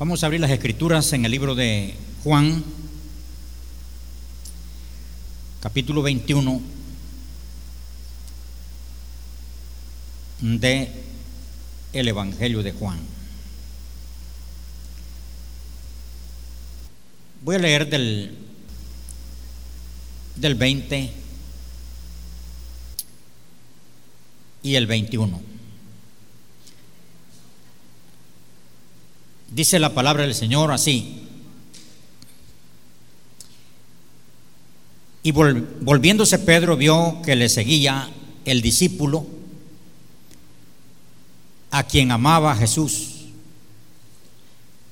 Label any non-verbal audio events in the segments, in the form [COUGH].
Vamos a abrir las escrituras en el libro de Juan, capítulo 21 de el Evangelio de Juan. Voy a leer del, del 20 y el 21. Dice la palabra del Señor así. Y volviéndose Pedro vio que le seguía el discípulo a quien amaba Jesús.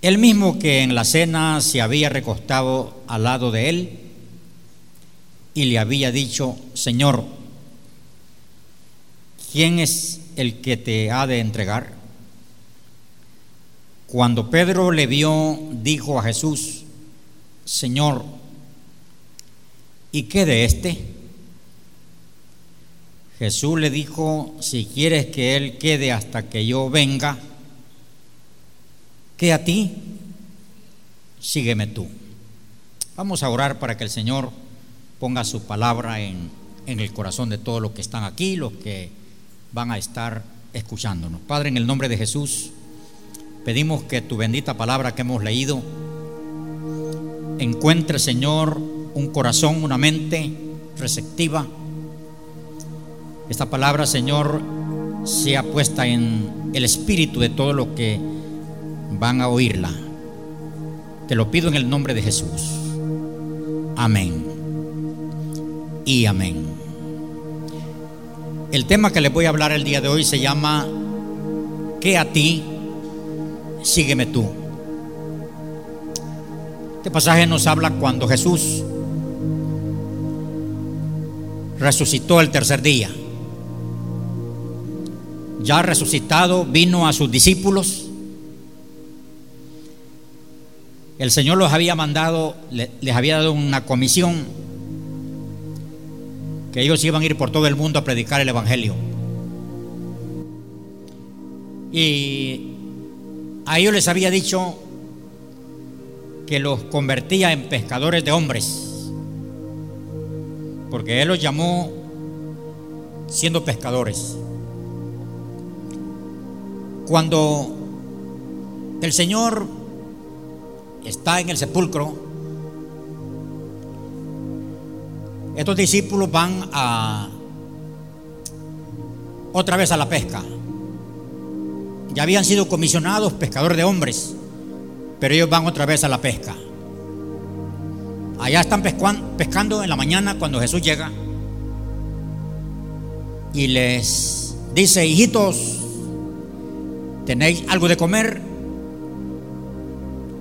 El mismo que en la cena se había recostado al lado de él y le había dicho, Señor, ¿quién es el que te ha de entregar? Cuando Pedro le vio, dijo a Jesús, Señor, ¿y qué de este? Jesús le dijo, si quieres que él quede hasta que yo venga, que a ti, sígueme tú. Vamos a orar para que el Señor ponga su palabra en, en el corazón de todos los que están aquí, los que van a estar escuchándonos. Padre, en el nombre de Jesús, Pedimos que tu bendita palabra que hemos leído encuentre, Señor, un corazón, una mente receptiva. Esta palabra, Señor, sea puesta en el espíritu de todo lo que van a oírla. Te lo pido en el nombre de Jesús. Amén. Y amén. El tema que les voy a hablar el día de hoy se llama ¿Qué a ti? Sígueme tú. Este pasaje nos habla cuando Jesús resucitó el tercer día. Ya resucitado, vino a sus discípulos. El Señor los había mandado, les había dado una comisión que ellos iban a ir por todo el mundo a predicar el Evangelio. Y a ellos les había dicho que los convertía en pescadores de hombres, porque Él los llamó siendo pescadores. Cuando el Señor está en el sepulcro, estos discípulos van a otra vez a la pesca. Ya habían sido comisionados pescadores de hombres, pero ellos van otra vez a la pesca. Allá están pescando en la mañana cuando Jesús llega y les dice, hijitos, ¿tenéis algo de comer?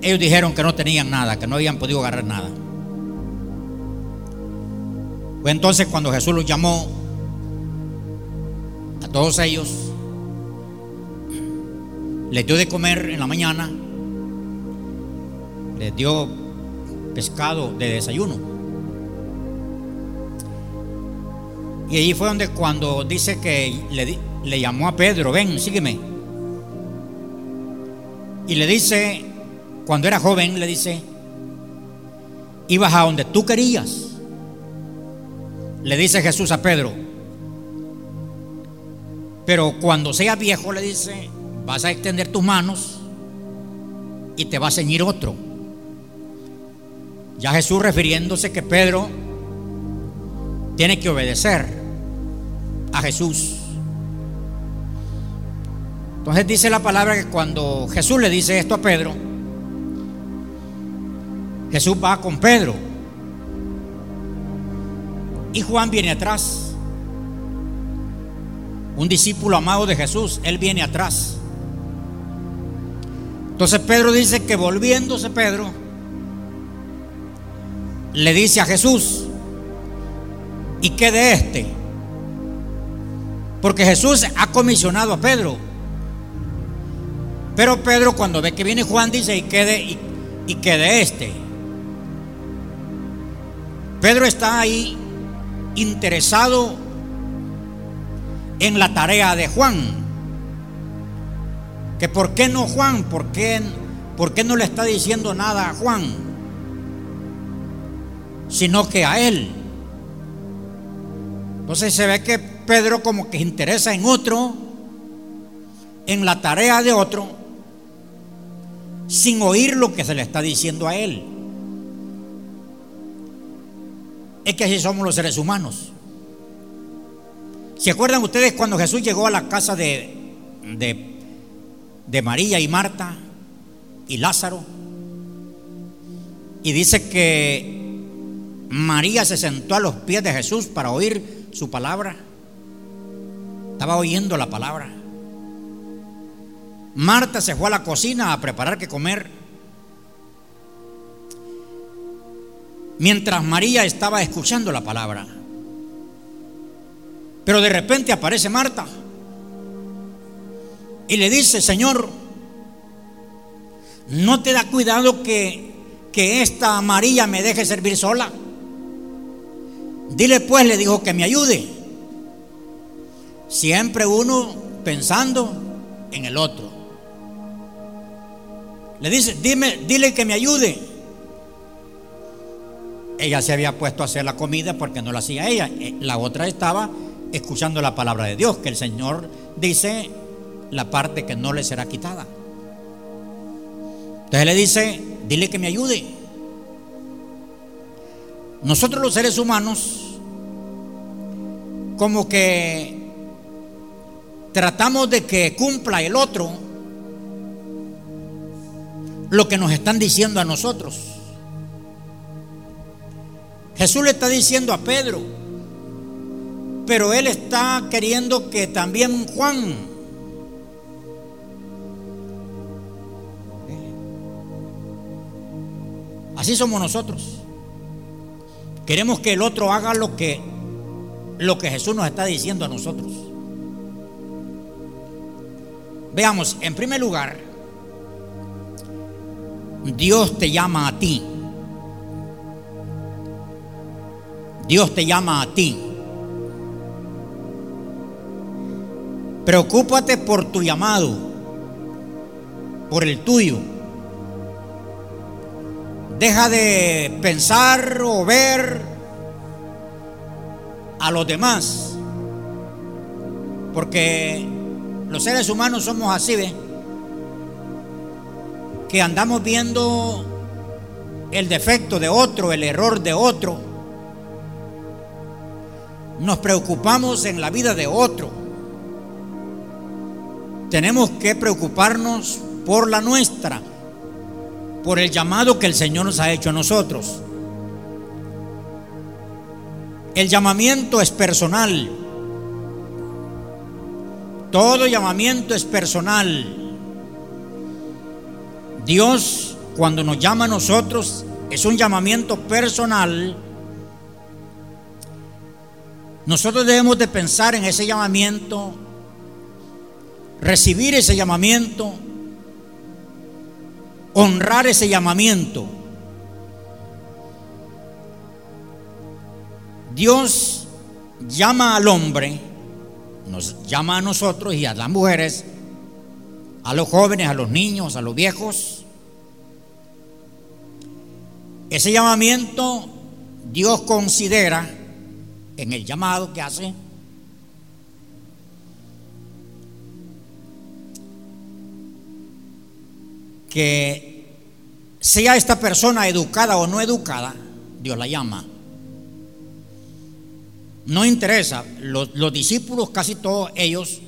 Ellos dijeron que no tenían nada, que no habían podido agarrar nada. Fue entonces cuando Jesús los llamó a todos ellos les dio de comer en la mañana, les dio pescado de desayuno. Y allí fue donde cuando dice que le, le llamó a Pedro, ven, sígueme. Y le dice, cuando era joven, le dice, ibas a donde tú querías. Le dice Jesús a Pedro. Pero cuando sea viejo, le dice, vas a extender tus manos y te va a ceñir otro. Ya Jesús refiriéndose que Pedro tiene que obedecer a Jesús. Entonces dice la palabra que cuando Jesús le dice esto a Pedro, Jesús va con Pedro. Y Juan viene atrás. Un discípulo amado de Jesús, él viene atrás. Entonces Pedro dice que volviéndose Pedro, le dice a Jesús, ¿y qué de este? Porque Jesús ha comisionado a Pedro. Pero Pedro cuando ve que viene Juan dice, ¿y qué de, y, y este? Pedro está ahí interesado en la tarea de Juan que por qué no Juan, por qué ¿por qué no le está diciendo nada a Juan? Sino que a él. Entonces se ve que Pedro como que se interesa en otro, en la tarea de otro, sin oír lo que se le está diciendo a él. Es que así somos los seres humanos. ¿Se acuerdan ustedes cuando Jesús llegó a la casa de, de, de María y Marta y Lázaro? Y dice que María se sentó a los pies de Jesús para oír su palabra. Estaba oyendo la palabra. Marta se fue a la cocina a preparar que comer. Mientras María estaba escuchando la palabra. Pero de repente aparece Marta y le dice, Señor, ¿no te da cuidado que, que esta María me deje servir sola? Dile pues, le dijo, que me ayude. Siempre uno pensando en el otro. Le dice, dime, dile que me ayude. Ella se había puesto a hacer la comida porque no la hacía ella. Eh, la otra estaba escuchando la palabra de Dios, que el Señor dice la parte que no le será quitada. Entonces le dice, dile que me ayude. Nosotros los seres humanos, como que tratamos de que cumpla el otro lo que nos están diciendo a nosotros. Jesús le está diciendo a Pedro, pero él está queriendo que también Juan Así somos nosotros. Queremos que el otro haga lo que lo que Jesús nos está diciendo a nosotros. Veamos, en primer lugar, Dios te llama a ti. Dios te llama a ti. Preocúpate por tu llamado, por el tuyo. Deja de pensar o ver a los demás, porque los seres humanos somos así. Que andamos viendo el defecto de otro, el error de otro. Nos preocupamos en la vida de otro tenemos que preocuparnos por la nuestra, por el llamado que el Señor nos ha hecho a nosotros. El llamamiento es personal. Todo llamamiento es personal. Dios, cuando nos llama a nosotros, es un llamamiento personal. Nosotros debemos de pensar en ese llamamiento recibir ese llamamiento, honrar ese llamamiento. Dios llama al hombre, nos llama a nosotros y a las mujeres, a los jóvenes, a los niños, a los viejos. Ese llamamiento Dios considera en el llamado que hace que sea esta persona educada o no educada, Dios la llama. No interesa, los, discípulos, casi todos ellos,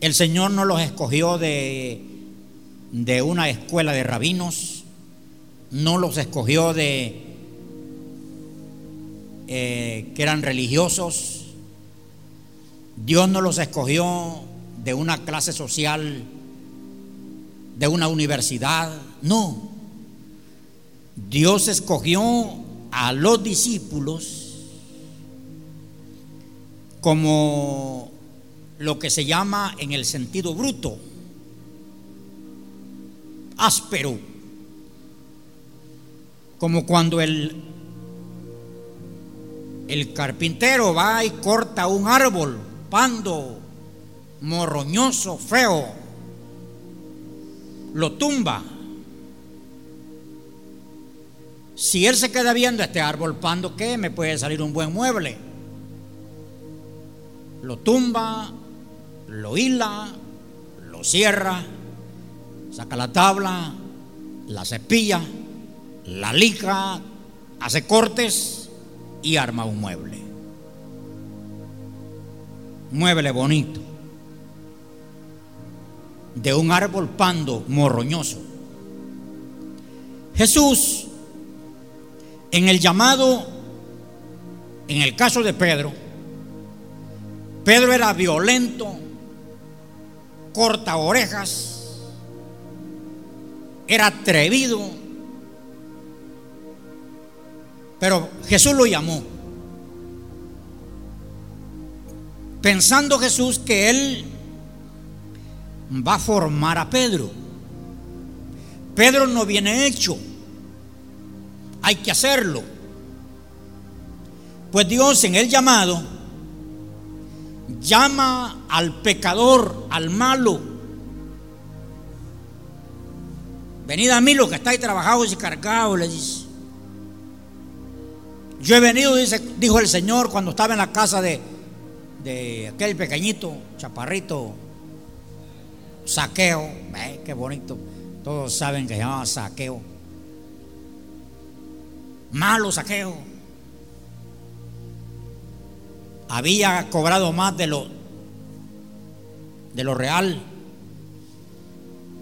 el Señor no los escogió de, de una escuela de rabinos, no los escogió de eh, que eran religiosos, Dios no los escogió de una clase social de una universidad. No. Dios escogió a los discípulos como lo que se llama en el sentido bruto, áspero, como cuando el, el carpintero va y corta un árbol, pando, morroñoso, feo, lo tumba. Si él se queda viendo este árbol pando, ¿qué? Me puede salir un buen mueble. Lo tumba, lo hila, lo cierra, saca la tabla, la cepilla, la lija, hace cortes y arma un mueble. Mueble bonito. De un árbol pando morroñoso. Jesús, en el llamado, en el caso de Pedro, Pedro era violento, corta orejas, era atrevido, pero Jesús lo llamó. Pensando Jesús que él va a formar a Pedro. Pedro no viene hecho. Hay que hacerlo. Pues Dios en el llamado llama al pecador, al malo. Venid a mí los que estáis trabajados y cargados, le dice. Yo he venido, dice, dijo el Señor cuando estaba en la casa de, de aquel pequeñito, chaparrito, saqueo. qué bonito. Todos saben que se llamaba saqueo. Malo saqueo. Había cobrado más de lo, de lo real.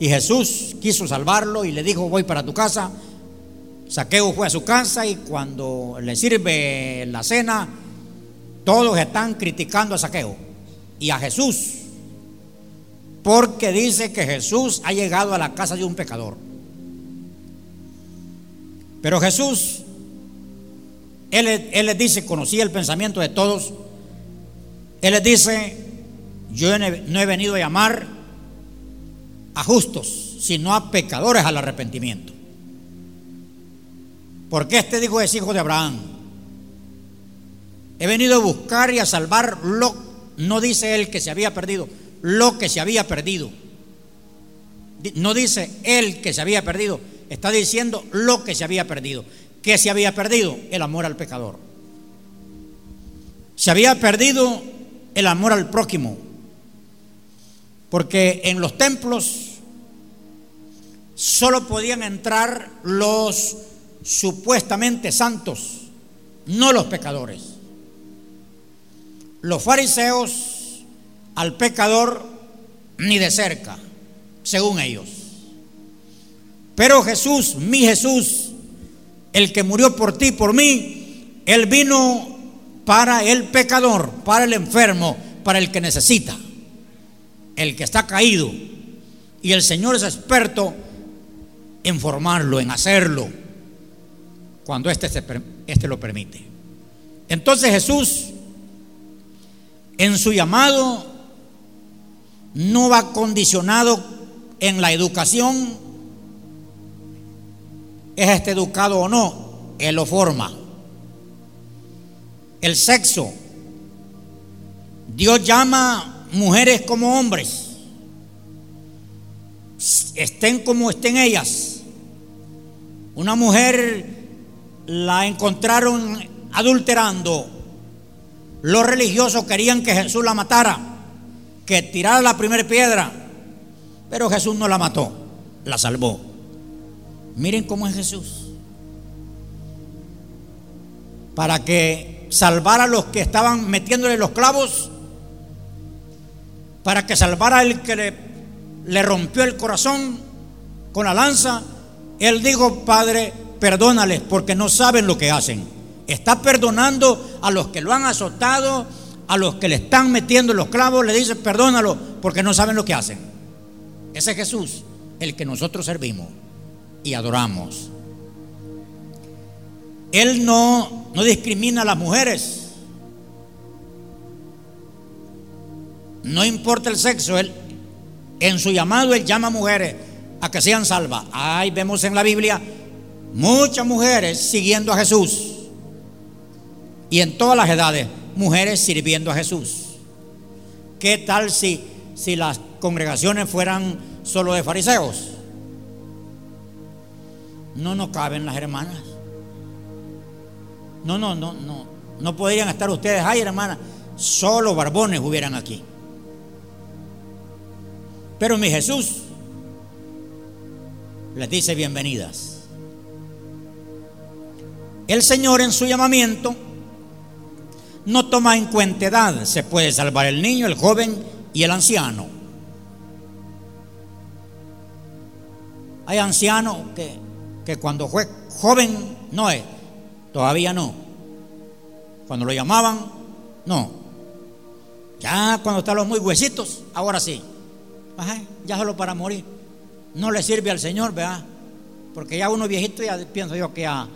Y Jesús quiso salvarlo y le dijo, voy para tu casa Saqueo fue a su casa y cuando le sirve la cena, todos están criticando a Saqueo y a Jesús, porque dice que Jesús ha llegado a la casa de un pecador. Pero Jesús, él, él les dice, conocía el pensamiento de todos, Él les dice, yo no he venido a llamar a justos, sino a pecadores al arrepentimiento. Porque este dijo es hijo de Abraham. He venido a buscar y a salvar lo, no dice él que se había perdido, lo que se había perdido. No dice él que se había perdido, está diciendo lo que se había perdido. ¿Qué se había perdido? El amor al pecador. Se había perdido el amor al prójimo. Porque en los templos solo podían entrar los supuestamente santos, no los pecadores. Los fariseos al pecador ni de cerca, según ellos. Pero Jesús, mi Jesús, el que murió por ti, por mí, Él vino para el pecador, para el enfermo, para el que necesita, el que está caído. Y el Señor es experto en formarlo, en hacerlo cuando éste, este lo permite. Entonces Jesús, en su llamado, no va condicionado en la educación, es este educado o no, Él lo forma. El sexo, Dios llama mujeres como hombres, estén como estén ellas. Una mujer la encontraron adulterando. Los religiosos querían que Jesús la matara, que tirara la primera piedra, pero Jesús no la mató, la salvó. Miren cómo es Jesús. Para que salvara a los que estaban metiéndole los clavos, para que salvara al que le, le rompió el corazón con la lanza, él dijo, Padre, perdónales porque no saben lo que hacen. Está perdonando a los que lo han azotado, a los que le están metiendo los clavos, le dice perdónalo porque no saben lo que hacen. Ese es Jesús, el que nosotros servimos y adoramos. Él no, no discrimina a las mujeres. No importa el sexo, él en su llamado él llama a mujeres a que sean salvas. Ahí vemos en la Biblia muchas mujeres siguiendo a Jesús. Y en todas las edades, mujeres sirviendo a Jesús. ¿Qué tal si, si las congregaciones fueran solo de fariseos? no nos caben las hermanas. No, no, no, no. No podrían estar ustedes, ay hermana, solo barbones hubieran aquí. Pero mi Jesús les dice bienvenidas. El Señor en su llamamiento no toma en cuenta edad, se puede salvar el niño, el joven y el anciano. Hay ancianos que, que cuando fue joven no es, todavía no. Cuando lo llamaban, no. Ya cuando están los muy huesitos, ahora sí. ya solo para morir. No le sirve al Señor, ¿verdad? Porque ya uno viejito, ya pienso yo que ya,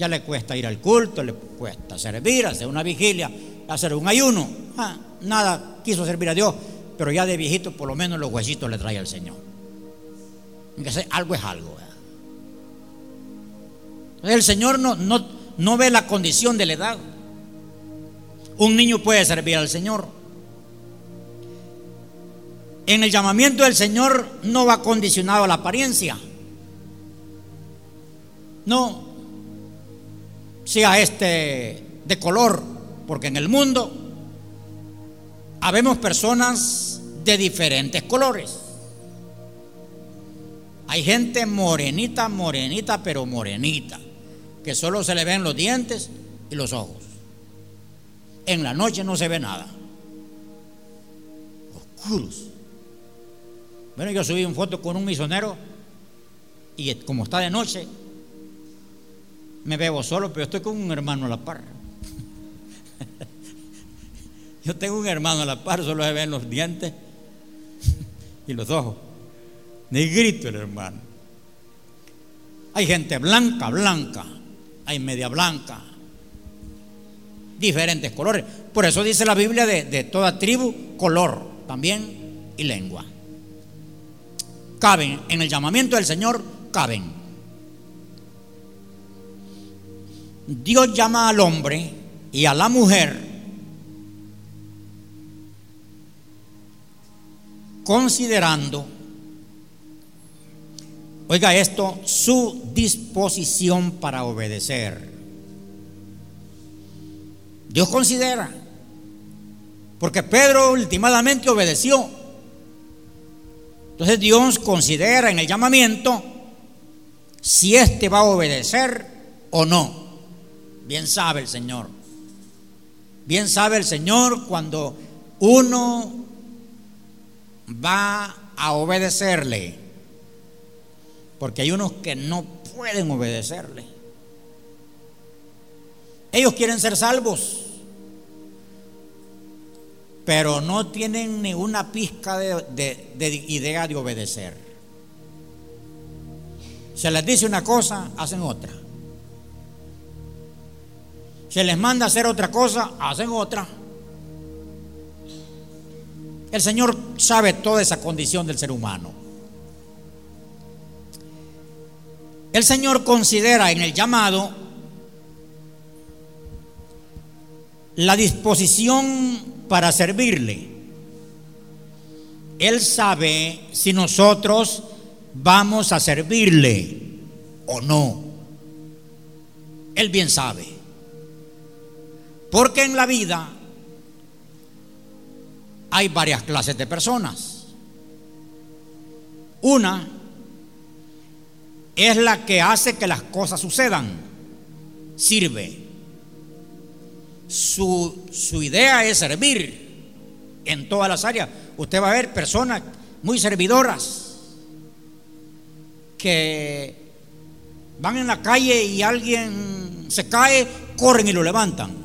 ya le cuesta ir al culto, le cuesta servir, hacer una vigilia, hacer un ayuno. Ah, nada quiso servir a Dios, pero ya de viejito por lo menos los huesitos le trae al Señor. algo es algo. El Señor no, no, no ve la condición de la edad. Un niño puede servir al Señor. En el llamamiento del Señor no va condicionado a la apariencia. No sea este de color, porque en el mundo habemos personas de diferentes colores. Hay gente morenita, morenita, pero morenita, que solo se le ven los dientes y los ojos. En la noche no se ve nada. Oscuros. Bueno, yo subí una foto con un misionero y como está de noche, me veo solo, pero estoy con un hermano a la par. Yo tengo un hermano a la par, solo se ven los dientes y los ojos. Negrito el hermano. Hay gente blanca, blanca. Hay media blanca. Diferentes colores. Por eso dice la Biblia de, de toda tribu, color también y lengua. Caben en el llamamiento del Señor, caben. Dios llama al hombre y a la mujer considerando, oiga esto, su disposición para obedecer. Dios considera, porque Pedro últimamente obedeció. Entonces Dios considera en el llamamiento si éste va a obedecer o no. Bien sabe el Señor. Bien sabe el Señor cuando uno va a obedecerle. Porque hay unos que no pueden obedecerle. Ellos quieren ser salvos, pero no tienen ni una pizca de, idea de obedecer. Se les dice una cosa, hacen otra. Se les manda hacer otra cosa, hacen otra. El Señor sabe toda esa condición del ser humano. El Señor considera en el llamado la disposición para servirle. Él sabe si nosotros vamos a servirle o no. Él bien sabe. Porque en la vida hay varias clases de personas. Una es la que hace que las cosas sucedan, sirve. Su, su, idea es servir en todas las áreas. Usted va a ver personas muy servidoras que van en la calle y alguien se cae, corren y lo levantan.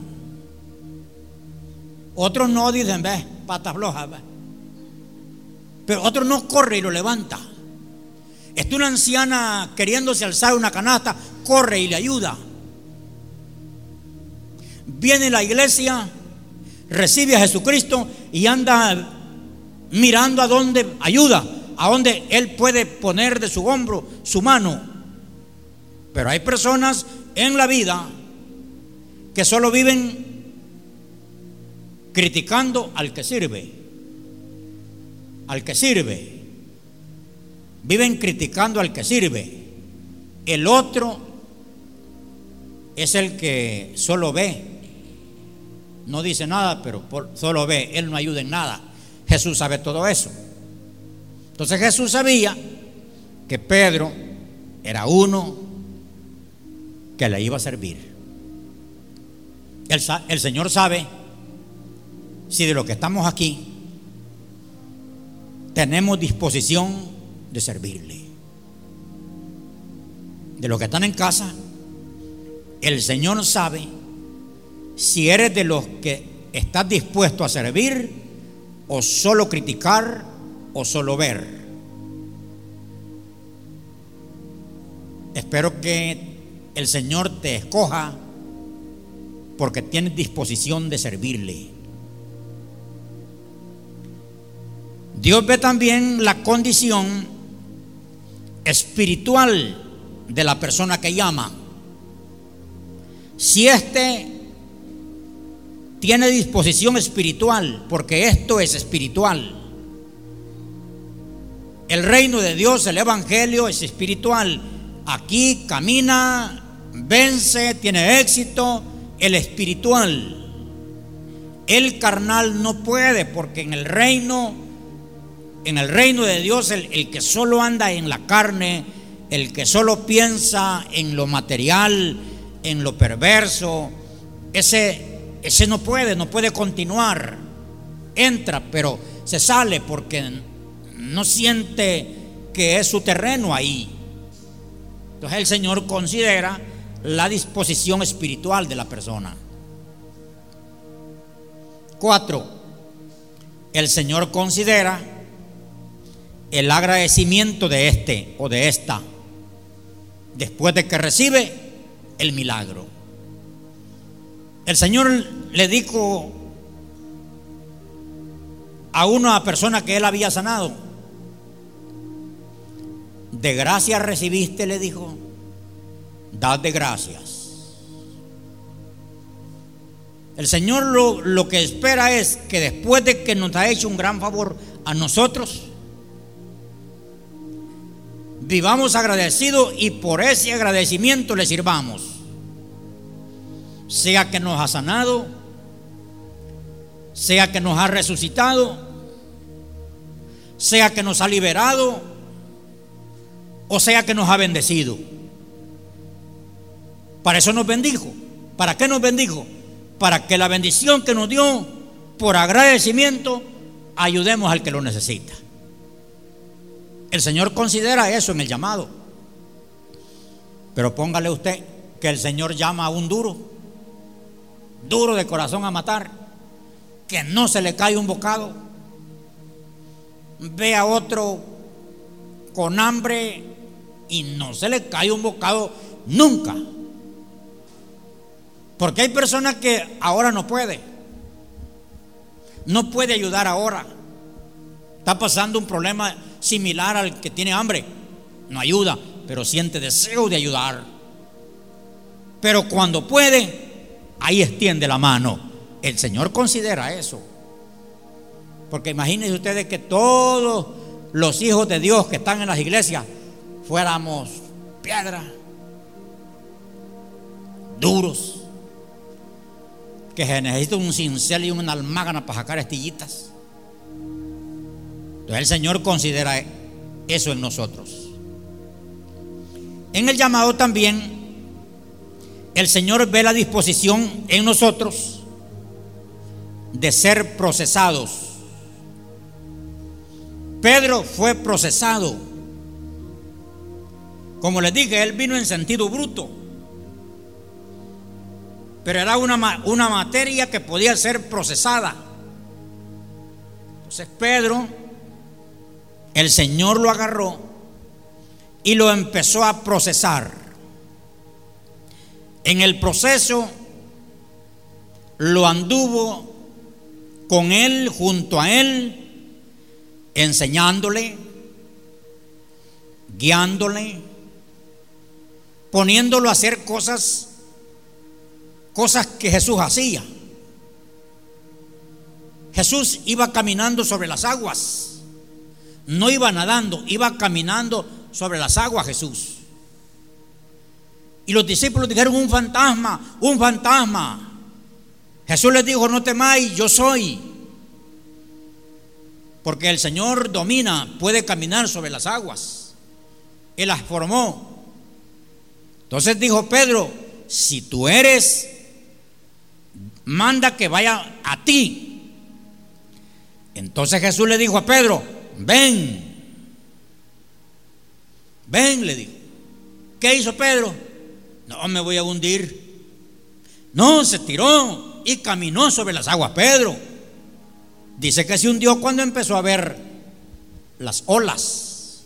Otros no dicen, ve, patas flojas. Pero otro no corre y lo levanta. Está una anciana queriéndose alzar una canasta, corre y le ayuda. Viene la iglesia, recibe a Jesucristo y anda mirando a dónde ayuda, a dónde Él puede poner de su hombro su mano. Pero hay personas en la vida que solo viven criticando al que sirve. Al que sirve. Viven criticando al que sirve. El otro es el que solo ve. No dice nada, pero solo ve. Él no ayuda en nada. Jesús sabe todo eso. Entonces Jesús sabía que Pedro era uno que le iba a servir. El, el, Señor sabe si de lo que estamos aquí tenemos disposición de servirle. De los que están en casa, el Señor sabe si eres de los que estás dispuesto a servir o solo criticar o solo ver. Espero que el Señor te escoja porque tienes disposición de servirle. Dios ve también la condición espiritual de la persona que llama. Si éste tiene disposición espiritual, porque esto es espiritual. El reino de Dios, el Evangelio es espiritual. Aquí camina, vence, tiene éxito el espiritual. El carnal no puede, porque en el reino, en el reino de Dios, el, el que solo anda en la carne, el que solo piensa en lo material, en lo perverso, ese, ese no puede, no puede continuar. Entra, pero se sale porque no siente que es su terreno ahí. Entonces el Señor considera la disposición espiritual de la persona. Cuatro, el Señor considera el agradecimiento de este o de esta después de que recibe el milagro. El Señor le dijo a una persona que él había sanado, de gracia recibiste, le dijo, dad de gracias. El Señor lo, lo, que espera es que después de que nos ha hecho un gran favor a nosotros, vivamos agradecidos y por ese agradecimiento le sirvamos. Sea que nos ha sanado, sea que nos ha resucitado, sea que nos ha liberado, o sea que nos ha bendecido. Para eso nos bendijo. ¿Para qué nos bendijo? Para que la bendición que nos dio por agradecimiento ayudemos al que lo necesita. El Señor considera eso en el llamado. Pero póngale usted que el Señor llama a un duro, duro de corazón a matar, que no se le cae un bocado. Ve a otro con hambre y no se le cae un bocado nunca. Porque hay personas que ahora no puede. No puede ayudar ahora. Está pasando un problema similar al que tiene hambre. No ayuda, pero siente deseo de ayudar. Pero cuando puede, ahí extiende la mano. El Señor considera eso. Porque imagínense ustedes que todos los hijos de Dios que están en las iglesias fuéramos piedra, duros, que se necesita un cincel y una almágana para sacar estillitas. Entonces el Señor considera eso en nosotros. En el llamado también, el Señor ve la disposición en nosotros de ser procesados. Pedro fue procesado. Como les dije, él vino en sentido bruto pero era una, una materia que podía ser procesada. Entonces Pedro, el Señor lo agarró y lo empezó a procesar. En el proceso lo anduvo con él, junto a él, enseñándole, guiándole, poniéndolo a hacer cosas cosas que Jesús hacía. Jesús iba caminando sobre las aguas. No iba nadando, iba caminando sobre las aguas Jesús. Y los discípulos dijeron, un fantasma, un fantasma. Jesús les dijo, no temáis, yo soy. Porque el Señor domina, puede caminar sobre las aguas. Él las formó. Entonces dijo Pedro, si tú eres, manda que vaya a ti. Entonces Jesús le dijo a Pedro, ven, ven, le dijo. ¿Qué hizo Pedro? No me voy a hundir. No, se tiró y caminó sobre las aguas Pedro. Dice que se hundió cuando empezó a ver las olas.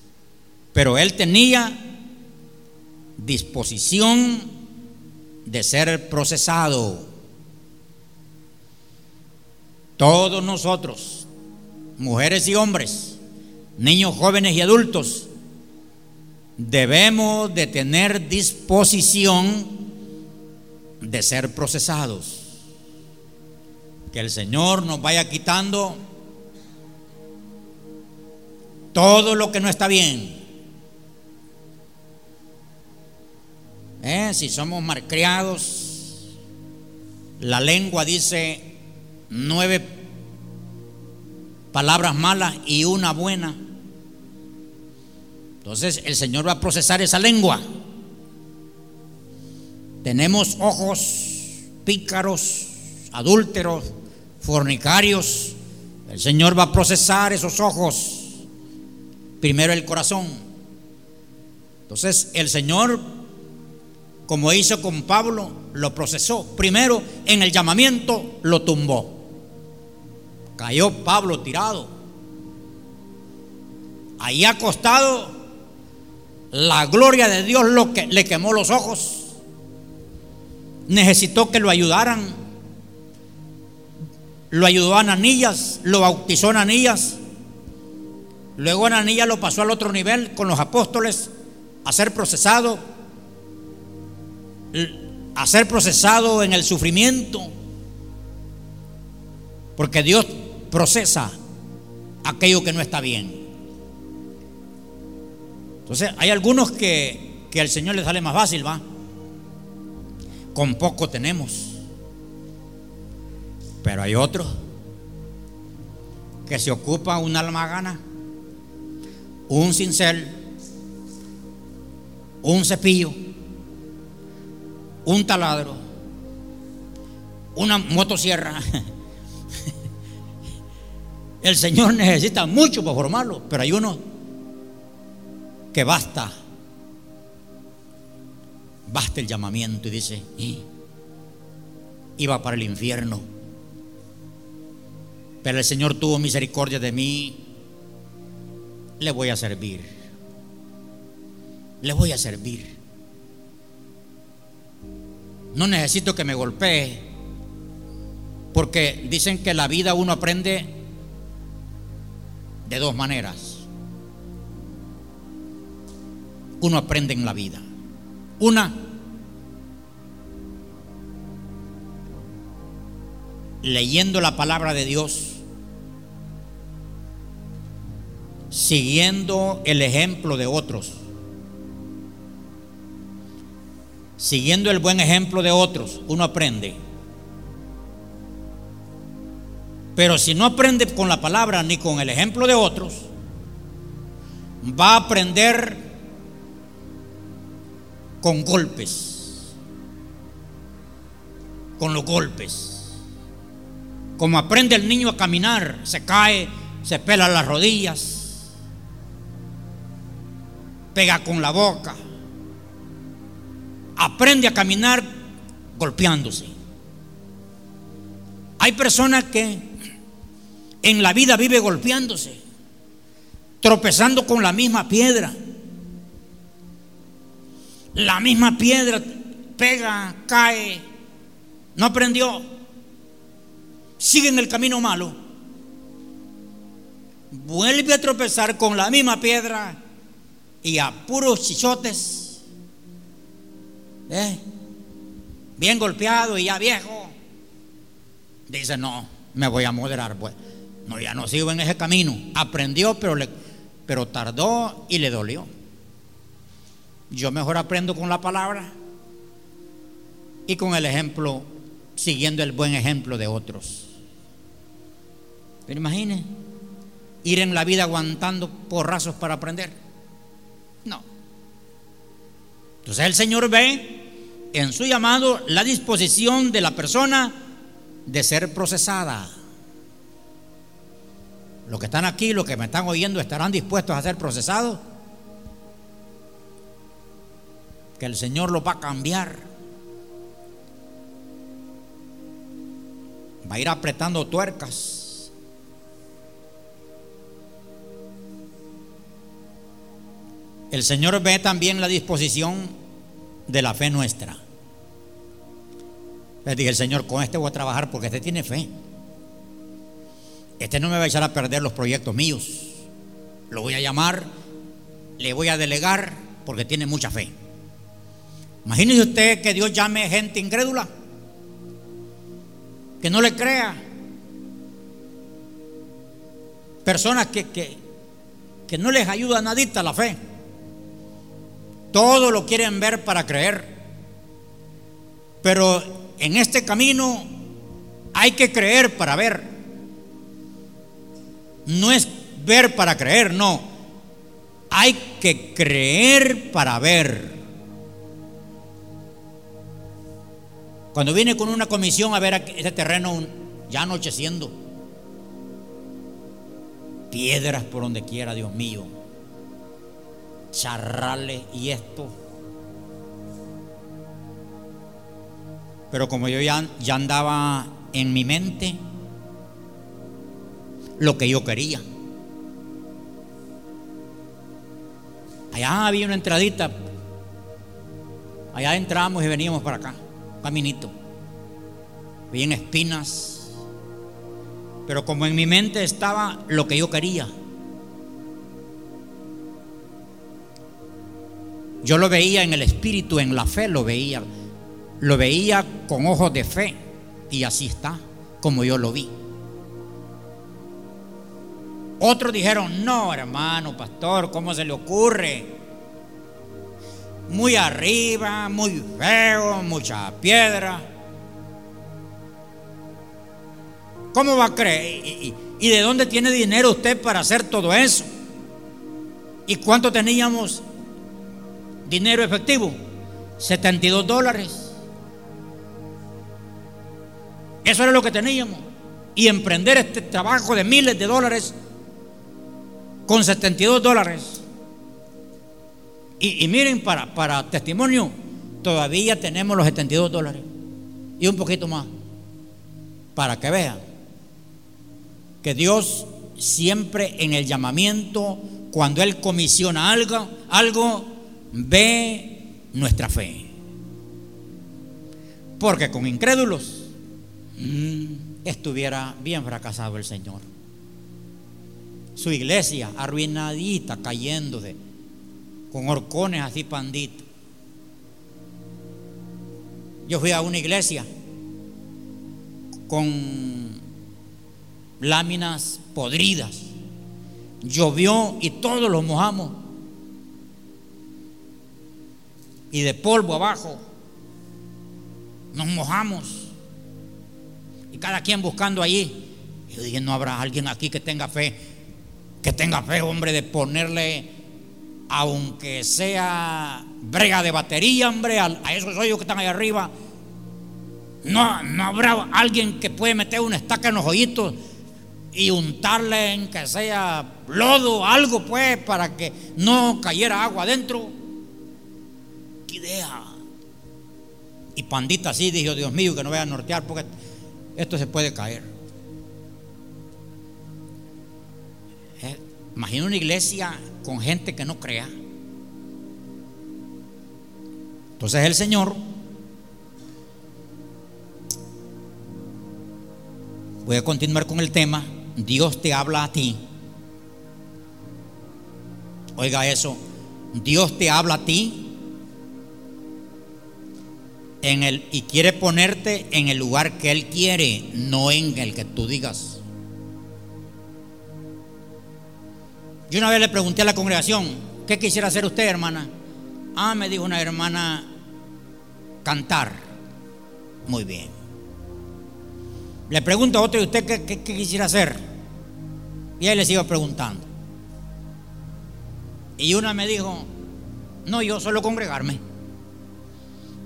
Pero él tenía disposición de ser procesado. Todos nosotros, mujeres y hombres, niños, jóvenes y adultos, debemos de tener disposición de ser procesados. Que el Señor nos vaya quitando todo lo que no está bien. ¿Eh? Si somos malcriados, la lengua dice nueve palabras malas y una buena. Entonces el Señor va a procesar esa lengua. Tenemos ojos pícaros, adúlteros, fornicarios. El Señor va a procesar esos ojos. Primero el corazón. Entonces el Señor, como hizo con Pablo, lo procesó. Primero en el llamamiento lo tumbó. Cayó Pablo tirado. Ahí acostado, la gloria de Dios lo que, le quemó los ojos. Necesitó que lo ayudaran lo ayudó a Ananías, lo bautizó Ananías. Luego Ananías lo pasó al otro nivel con los apóstoles a ser procesado, a ser procesado en el sufrimiento. Porque Dios procesa aquello que no está bien. Entonces, hay algunos que, que al Señor le sale más fácil, va. Con poco tenemos. Pero hay otros que se ocupa un alma gana, un cincel, un cepillo, un taladro, una motosierra. [LAUGHS] El Señor necesita mucho para formarlo, pero hay uno que basta. Basta el llamamiento y dice, iba para el infierno pero el Señor tuvo misericordia de mí, le voy a servir. Le voy a servir. No necesito que me golpee, porque dicen que la vida uno aprende de dos maneras. Uno aprende en la vida. Una, leyendo la palabra de Dios, siguiendo el ejemplo de otros, siguiendo el buen ejemplo de otros, uno aprende. Pero si no aprende con la palabra ni con el ejemplo de otros, va a aprender con golpes, con los golpes. Como aprende el niño a caminar, se cae, se pela las rodillas, pega con la boca. Aprende a caminar golpeándose. Hay personas que en la vida vive golpeándose, tropezando con la misma piedra. La misma piedra pega, cae, no aprendió siguen el camino malo, vuelve a tropezar con la misma piedra y a puros chichotes, ¿eh? bien golpeado y ya viejo, dice, no, me voy a moderar, pues. No, ya no sigo en ese camino. Aprendió, pero, le, pero tardó y le dolió. Yo mejor aprendo con la palabra y con el ejemplo, siguiendo el buen ejemplo de otros. Pero imagine ir en la vida aguantando porrazos para aprender. No. Entonces el Señor ve en su llamado la disposición de la persona de ser procesada. Los que están aquí, los que me están oyendo, estarán dispuestos a ser procesados. Que el Señor los va a cambiar. Va a ir apretando tuercas. El Señor ve también la disposición de la fe nuestra. Le dije, el Señor, con este voy a trabajar porque este tiene fe. Este no me va a echar a perder los proyectos míos. Lo voy a llamar, le voy a delegar porque tiene mucha fe. Imagínese usted que Dios llame gente incrédula, que no le crea. Personas que, que, que no les ayuda nadita la fe. Todo lo quieren ver para creer. Pero en este camino hay que creer para ver. No es ver para creer, no. Hay que creer para ver. Cuando viene con una comisión a ver este terreno ya anocheciendo, piedras por donde quiera, Dios mío charrales y esto. Pero como yo ya, ya andaba en mi mente lo que yo quería. Allá había una entradita. Allá entramos y veníamos para acá, caminito. Bien espinas. Pero como en mi mente estaba lo que yo quería. Yo lo veía en el espíritu, en la fe lo veía. Lo veía con ojos de fe. Y así está, como yo lo vi. Otros dijeron, no, hermano, pastor, ¿cómo se le ocurre? Muy arriba, muy feo, mucha piedra. ¿Cómo va a creer? ¿Y, y de dónde tiene dinero usted para hacer todo eso? ¿Y cuánto teníamos dinero efectivo, 72 dólares. Eso era lo que teníamos. Y emprender este trabajo de miles de dólares con 72 dólares. Y, miren, para, para testimonio, todavía tenemos los 72 dólares. Y un poquito más. Para que vean que Dios siempre en el llamamiento, cuando Él comisiona algo, algo ve nuestra fe. Porque con incrédulos mm, estuviera bien fracasado el Señor. Su iglesia arruinadita, cayendo de, con horcones así panditos. Yo fui a una iglesia con láminas podridas. Llovió y todos los mojamos y de polvo abajo. Nos mojamos. Y cada quien buscando allí. Yo dije, no habrá alguien aquí que tenga fe, que tenga fe, hombre, de ponerle, aunque sea brega de batería, hombre, a, esos hoyos que están ahí arriba. No, no habrá alguien que puede meter una estaca en los hoyitos y untarle en que sea lodo, algo pues, para que no cayera agua adentro idea. Y pandita así dijo, Dios mío, que no vaya a nortear porque esto se puede caer. Imagina una iglesia con gente que no crea. Entonces el Señor, voy a continuar con el tema, Dios te habla a ti. Oiga eso, Dios te habla a ti en el, y quiere ponerte en el lugar que Él quiere, no en el que tú digas. Yo una vez le pregunté a la congregación, ¿qué quisiera hacer usted, hermana? Ah, me dijo una hermana, cantar. Muy bien. Le pregunto a otro, ¿y usted qué, qué, quisiera hacer? Y ahí le sigo preguntando. Y una me dijo, no, yo solo congregarme.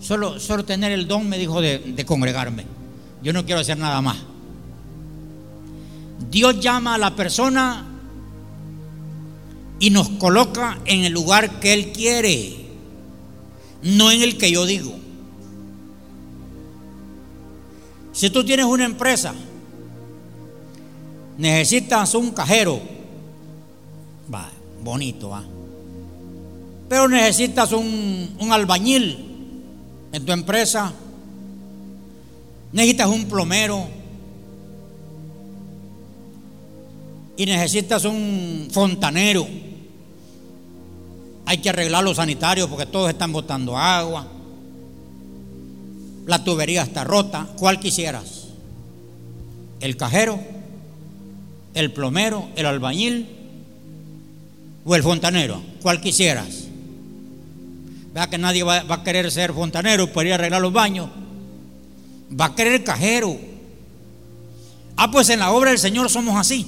Solo, solo tener el don, me dijo, de congregarme. Yo no quiero hacer nada más. Dios llama a la persona y nos coloca en el lugar que Él quiere, no en el que yo digo. Si tú tienes una empresa, necesitas un cajero, va, bonito, va. Pero necesitas un, un albañil en tu empresa, necesitas un plomero y necesitas un fontanero. Hay que arreglar los sanitarios porque todos están botando agua. La tubería está rota. ¿Cuál quisieras? ¿El cajero? ¿El plomero? ¿El albañil? ¿O el fontanero? ¿Cuál quisieras? Vea que nadie va, a querer ser fontanero para ir a arreglar los baños. Va a querer cajero. Ah, pues en la obra del Señor somos así.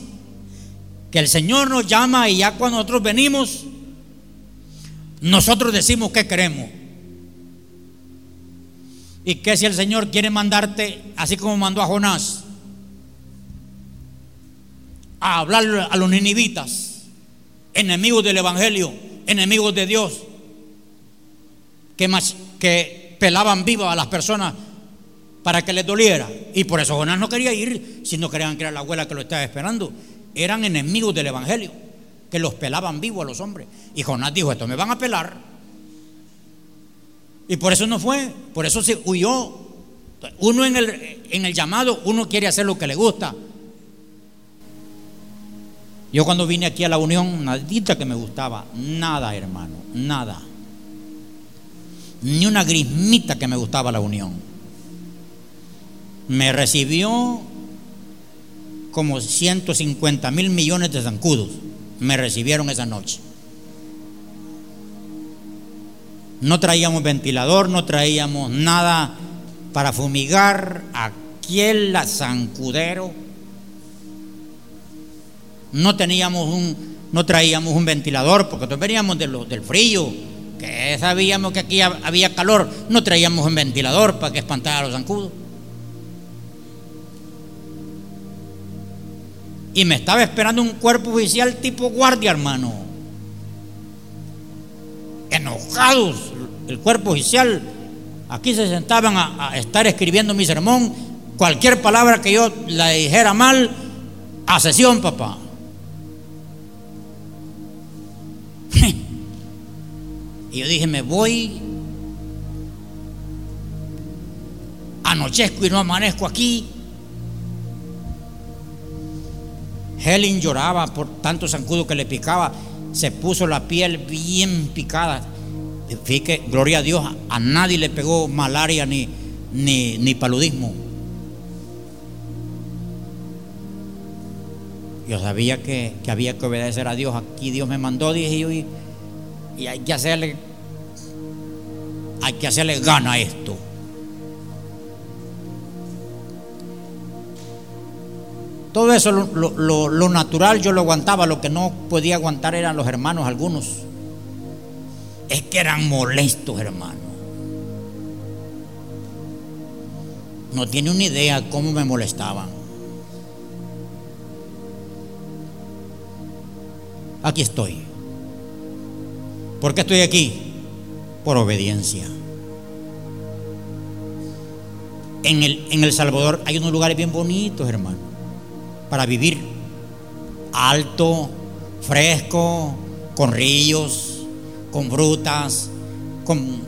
Que el Señor nos llama y ya cuando nosotros venimos, nosotros decimos qué queremos. Y que si el Señor quiere mandarte, así como mandó a Jonás, a hablar a los ninivitas, enemigos del Evangelio, enemigos de Dios, que, más, que pelaban vivas a las personas para que les doliera. Y por eso Jonás no quería ir, si no querían que era la abuela que lo estaba esperando. Eran enemigos del Evangelio, que los pelaban vivos a los hombres. Y Jonás dijo, esto me van a pelar. Y por eso no fue, por eso se huyó. Uno en el, en el llamado, uno quiere hacer lo que le gusta. Yo cuando vine aquí a la unión, nadita que me gustaba, nada hermano, nada. Ni una grismita que me gustaba la unión. Me recibió como 150 mil millones de zancudos. Me recibieron esa noche. No traíamos ventilador, no traíamos nada para fumigar aquel zancudero. No teníamos un, no traíamos un ventilador porque veníamos del frío, que sabíamos que aquí había calor, no traíamos un ventilador para que espantara a los zancudos. Y me estaba esperando un cuerpo oficial tipo guardia, hermano. Enojados, el cuerpo oficial. Aquí se sentaban a, estar escribiendo mi sermón. Cualquier palabra que yo la dijera mal, a sesión, papá. [LAUGHS] Y yo dije, me voy, anochezco y no amanezco aquí. Helen lloraba por tanto zancudo que le picaba, se puso la piel bien picada. Fíjate, gloria a Dios, a nadie le pegó malaria ni, ni, ni paludismo. Yo sabía que, que, había que obedecer a Dios. Aquí Dios me mandó, dije yo, y, y hay que hacerle, hay que hacerle gana a esto. Todo eso, lo, lo, lo, natural yo lo aguantaba, lo que no podía aguantar eran los hermanos algunos. Es que eran molestos, hermanos. No tiene una idea cómo me molestaban. Aquí estoy. ¿Por qué estoy aquí? Por obediencia. En el, en el Salvador hay unos lugares bien bonitos, hermano para vivir. Alto, fresco, con ríos, con frutas, con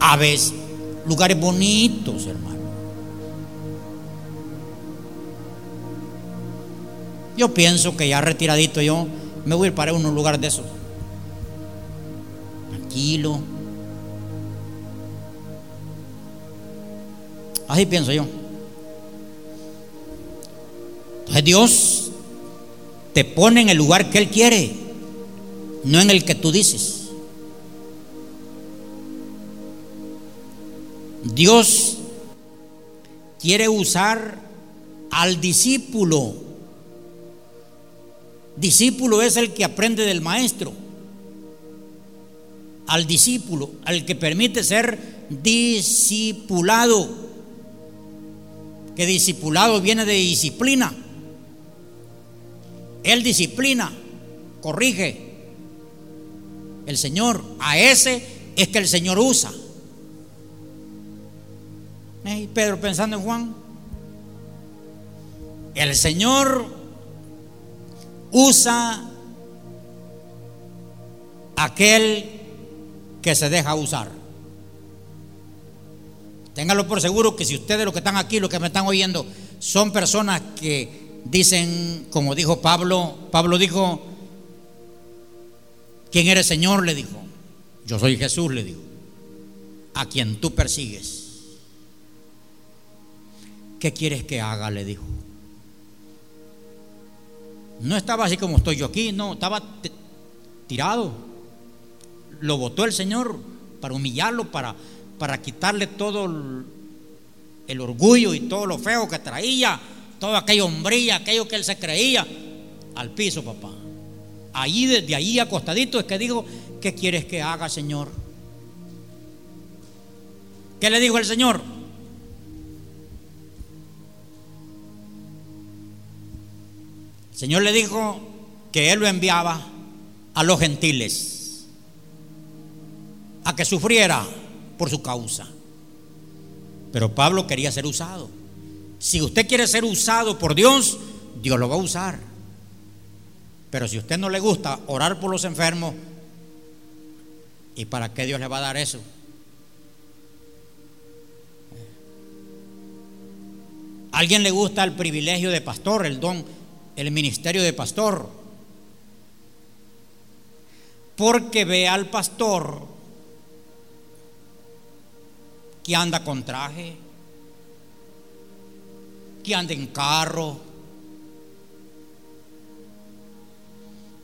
aves, lugares bonitos, hermano. Yo pienso que ya retiradito yo me voy a ir para unos lugares de esos. Tranquilo. Así pienso yo. Entonces Dios te pone en el lugar que Él quiere, no en el que tú dices. Dios quiere usar al discípulo. Discípulo es el que aprende del maestro. Al discípulo, al que permite ser discipulado. Que discipulado viene de disciplina. Él disciplina, corrige. El Señor, a ese es que el Señor usa. Pedro pensando en Juan. El Señor usa aquel que se deja usar. Téngalo por seguro que si ustedes los que están aquí, los que me están oyendo, son personas que dicen, como dijo Pablo, Pablo dijo, ¿quién eres Señor? Le dijo, yo soy Jesús, le dijo, a quien tú persigues. ¿Qué quieres que haga? Le dijo. No estaba así como estoy yo aquí, no, estaba tirado. Lo votó el Señor para humillarlo, para, para quitarle todo el, orgullo y todo lo feo que traía, toda aquella hombría, aquello que él se creía, al piso, papá. Allí, desde allí acostadito, es que dijo, ¿qué quieres que haga, Señor? ¿Qué le dijo el Señor? El Señor le dijo que Él lo enviaba a los gentiles a que sufriera por su causa. Pero Pablo quería ser usado. Si usted quiere ser usado por Dios, Dios lo va a usar. Pero si usted no le gusta orar por los enfermos, ¿y para qué Dios le va a dar eso? ¿A alguien le gusta el privilegio de pastor, el don el ministerio de pastor. Porque ve al pastor que anda con traje, que anda en carro.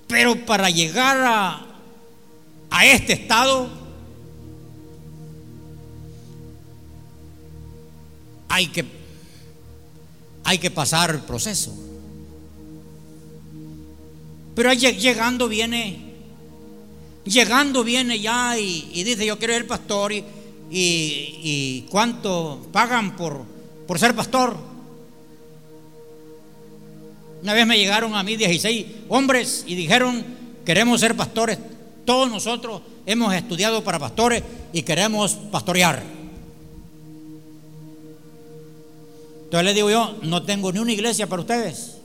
Pero para llegar a, a este estado hay que, hay que pasar el proceso. Pero llegando viene, llegando viene ya y, dice, yo quiero ser pastor y, y, cuánto pagan por, por ser pastor. Una vez me llegaron a mí 16 hombres y dijeron, queremos ser pastores. Todos nosotros hemos estudiado para pastores y queremos pastorear. Entonces le digo yo, no tengo ni una iglesia para ustedes.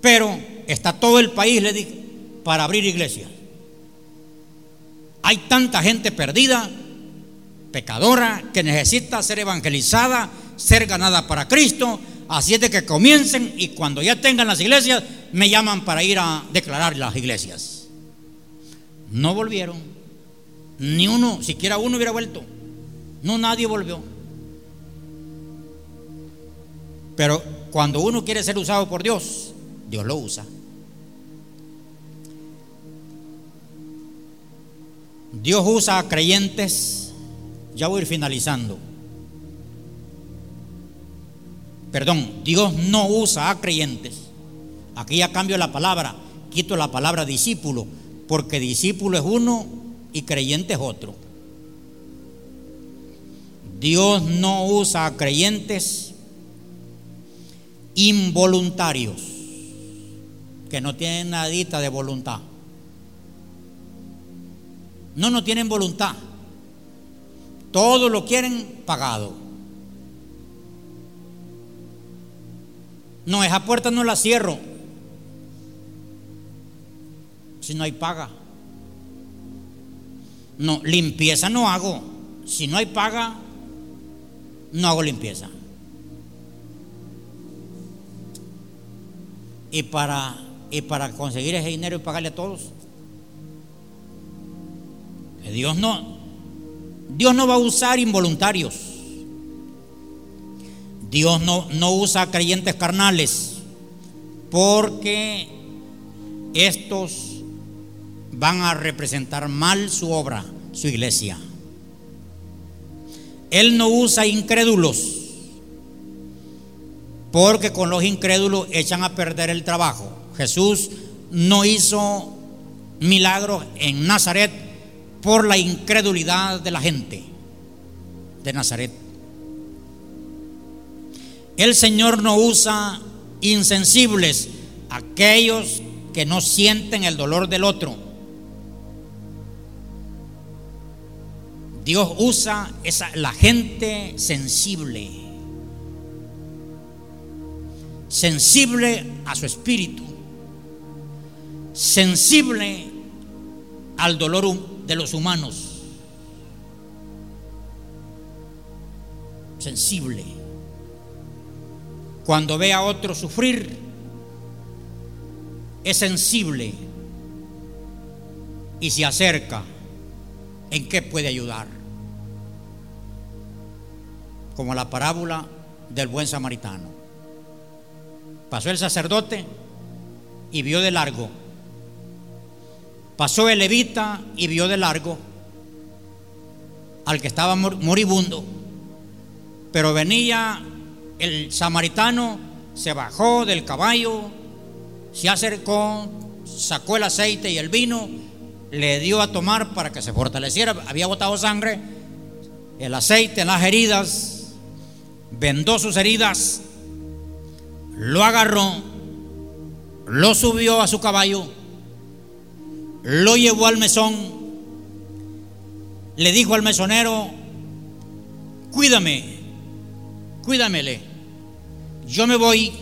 Pero está todo el país, le dije, para abrir iglesias. Hay tanta gente perdida, pecadora, que necesita ser evangelizada, ser ganada para Cristo. Así es de que comiencen y cuando ya tengan las iglesias, me llaman para ir a declarar las iglesias. No volvieron. Ni uno, siquiera uno hubiera vuelto. No, nadie volvió. Pero cuando uno quiere ser usado por Dios, Dios lo usa. Dios usa a creyentes, ya voy a ir finalizando. Perdón, Dios no usa a creyentes. Aquí ya cambio la palabra, quito la palabra discípulo, porque discípulo es uno y creyente es otro. Dios no usa a creyentes involuntarios que no tienen nadita de voluntad. No, no tienen voluntad. Todo lo quieren pagado. No, esa puerta no la cierro si no hay paga. No, limpieza no hago. Si no hay paga, no hago limpieza. Y para y para conseguir ese dinero y pagarle a todos. Dios no, Dios no va a usar involuntarios. Dios no, no usa creyentes carnales porque estos van a representar mal su obra, su iglesia. Él no usa incrédulos, porque con los incrédulos echan a perder el trabajo. Jesús no hizo milagros en Nazaret por la incredulidad de la gente de Nazaret. El Señor no usa insensibles, aquellos que no sienten el dolor del otro. Dios usa esa, la gente sensible, sensible a su espíritu, sensible al dolor de los humanos, sensible. Cuando ve a otro sufrir, es sensible y se acerca en qué puede ayudar. Como la parábola del buen samaritano. Pasó el sacerdote y vio de largo. Pasó el levita y vio de largo al que estaba moribundo. Pero venía el samaritano, se bajó del caballo, se acercó, sacó el aceite y el vino, le dio a tomar para que se fortaleciera. Había botado sangre, el aceite en las heridas, vendó sus heridas, lo agarró, lo subió a su caballo, lo llevó al mesón, le dijo al mesonero, cuídame, cuídamele, yo me voy,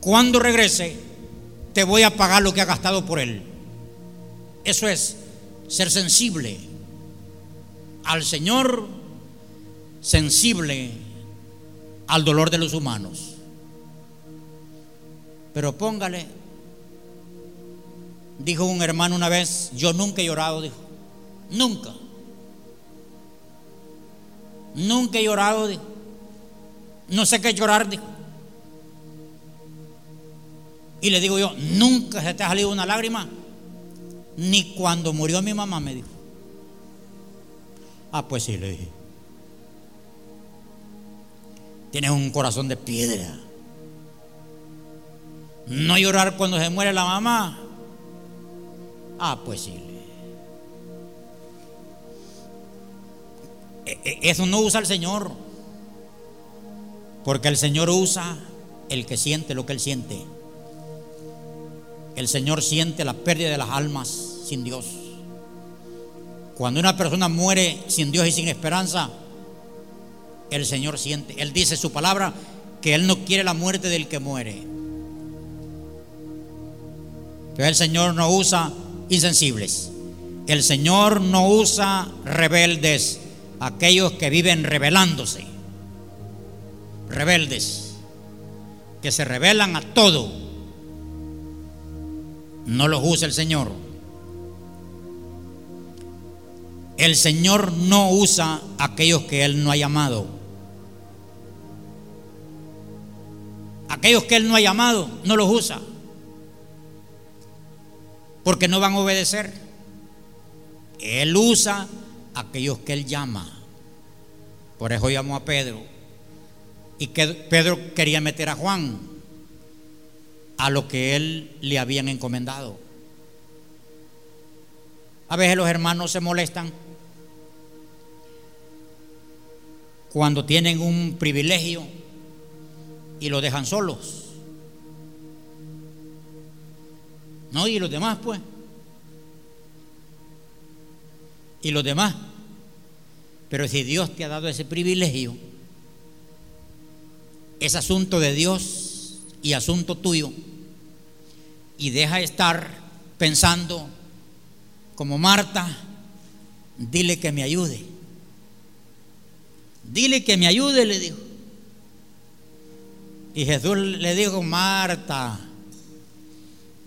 cuando regrese te voy a pagar lo que ha gastado por él. Eso es ser sensible al Señor, sensible al dolor de los humanos. Pero póngale, dijo un hermano una vez, yo nunca he llorado, dijo, nunca. Nunca he llorado, dijo. No sé qué llorar, dijo. Y le digo yo, nunca se te ha salido una lágrima ni cuando murió mi mamá, me dijo. Ah, pues sí, le dije. Tienes un corazón de piedra. No llorar cuando se muere la mamá. Ah, pues sí. E, e, eso no usa el Señor. Porque el Señor usa el que siente lo que Él siente. El Señor siente la pérdida de las almas sin Dios. Cuando una persona muere sin Dios y sin esperanza, el Señor siente. Él dice su palabra que Él no quiere la muerte del que muere. Pero el Señor no usa insensibles. El Señor no usa rebeldes, aquellos que viven rebelándose. Rebeldes, que se rebelan a todo. No los usa el Señor. El Señor no usa aquellos que Él no ha llamado. Aquellos que Él no ha llamado, no los usa. Porque no van a obedecer. Él usa aquellos que Él llama. Por eso llamó a Pedro. Y que Pedro quería meter a Juan a lo que Él le habían encomendado. A veces los hermanos se molestan cuando tienen un privilegio y lo dejan solos. No, y los demás, pues. Y los demás. Pero si Dios te ha dado ese privilegio, es asunto de Dios y asunto tuyo. Y deja estar pensando como Marta, dile que me ayude. Dile que me ayude, le dijo. Y Jesús le dijo, Marta,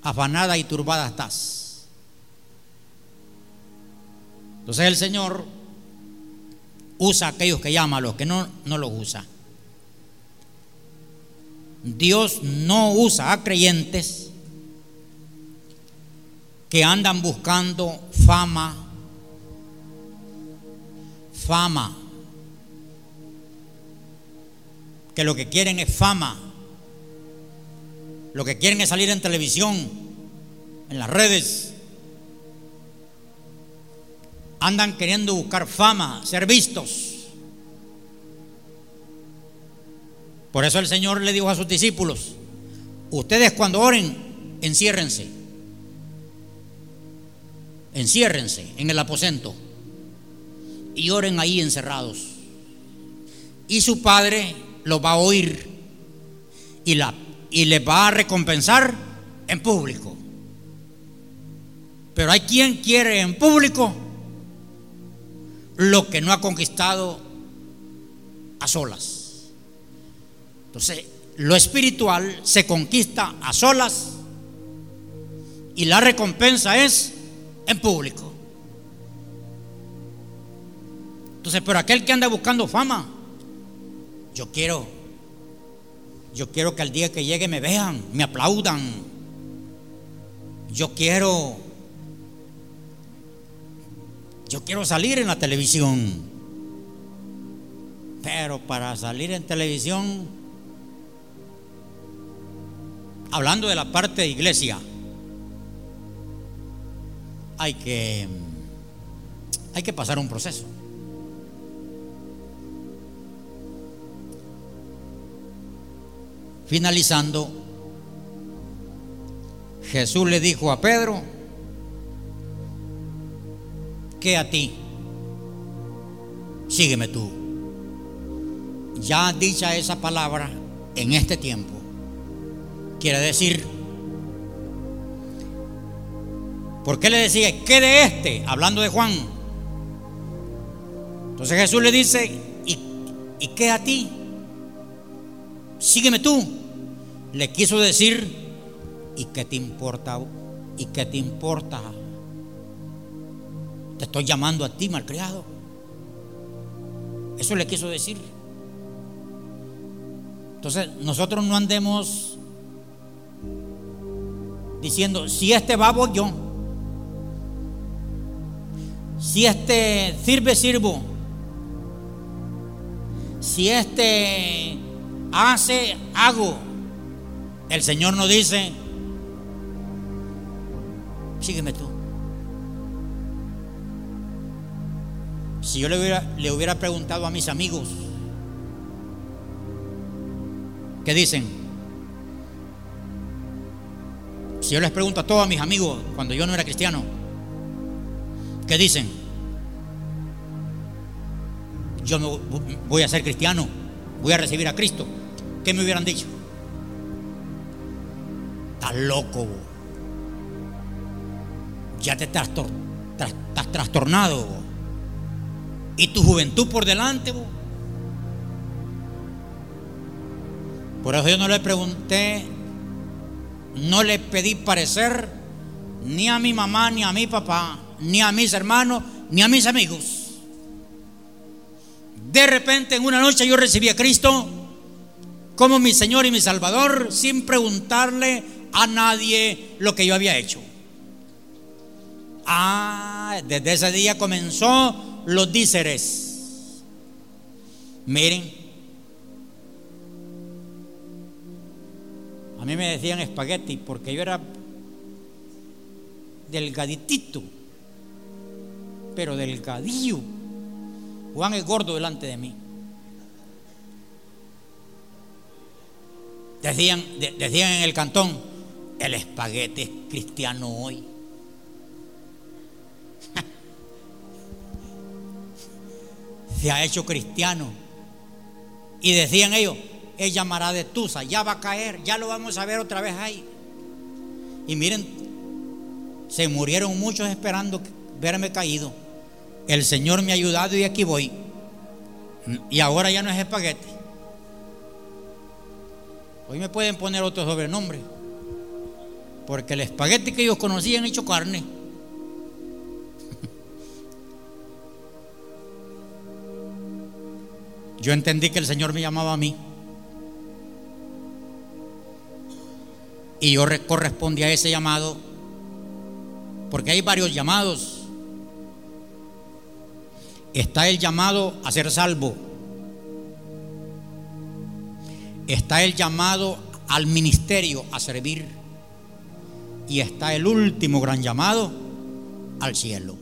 afanada y turbada estás. Entonces el Señor usa a aquellos que llama, a los que no, no los usa. Dios no usa a creyentes que andan buscando fama, fama, que lo que quieren es fama, lo que quieren es salir en televisión, en las redes, andan queriendo buscar fama, ser vistos. Por eso el Señor le dijo a sus discípulos, ustedes cuando oren, enciérrense. Enciérrense en el aposento y oren ahí encerrados. Y su Padre los va a oír y, la, y les va a recompensar en público. Pero hay quien quiere en público lo que no ha conquistado a solas. Entonces, lo espiritual se conquista a solas y la recompensa es en público. Entonces, pero aquel que anda buscando fama, yo quiero, yo quiero que al día que llegue me vean, me aplaudan. Yo quiero, yo quiero salir en la televisión. Pero para salir en televisión hablando de la parte de iglesia, hay que, hay que pasar un proceso. Finalizando, Jesús le dijo a Pedro que a ti, sígueme tú. Ya dicha esa palabra en este tiempo, Quiere decir, ¿por qué le decía, ¿qué de este? Hablando de Juan. Entonces Jesús le dice, ¿y, ¿y qué a ti? Sígueme tú. Le quiso decir, ¿y qué te importa? ¿Y qué te importa? Te estoy llamando a ti, malcriado. Eso le quiso decir. Entonces, nosotros no andemos diciendo, si este babo yo. Si este sirve, sirvo. Si este hace, hago. El Señor nos dice, sígueme tú. Si yo le hubiera, le hubiera preguntado a mis amigos, ¿qué dicen? Si yo les pregunto a todos mis amigos, cuando yo no era cristiano, ¿qué dicen? Yo no voy a ser cristiano, voy a recibir a Cristo. ¿Qué me hubieran dicho? Estás loco. Ya te estás, trastornado. Y tu juventud por delante. Por eso yo no le pregunté no le pedí parecer ni a mi mamá, ni a mi papá, ni a mis hermanos, ni a mis amigos. De repente en una noche yo recibí a Cristo como mi Señor y mi Salvador sin preguntarle a nadie lo que yo había hecho. Ah, desde ese día comenzó los díceres. Miren, A mí me decían espagueti porque yo era delgaditito, pero delgadillo. Juan es gordo delante de mí. Decían, decían en el cantón, el espagueti es cristiano hoy. [LAUGHS] Se ha hecho cristiano. Y decían ellos, él llamará de Tusa, ya va a caer, ya lo vamos a ver otra vez ahí. Y miren, se murieron muchos esperando verme caído. El Señor me ha ayudado y aquí voy. Y ahora ya no es espagueti. Hoy me pueden poner otro sobrenombre. Porque el espagueti que ellos conocían hecho carne. [LAUGHS] Yo entendí que el Señor me llamaba a mí. Y yo correspondí a ese llamado, porque hay varios llamados. Está el llamado a ser salvo. Está el llamado al ministerio, a servir. Y está el último gran llamado al cielo.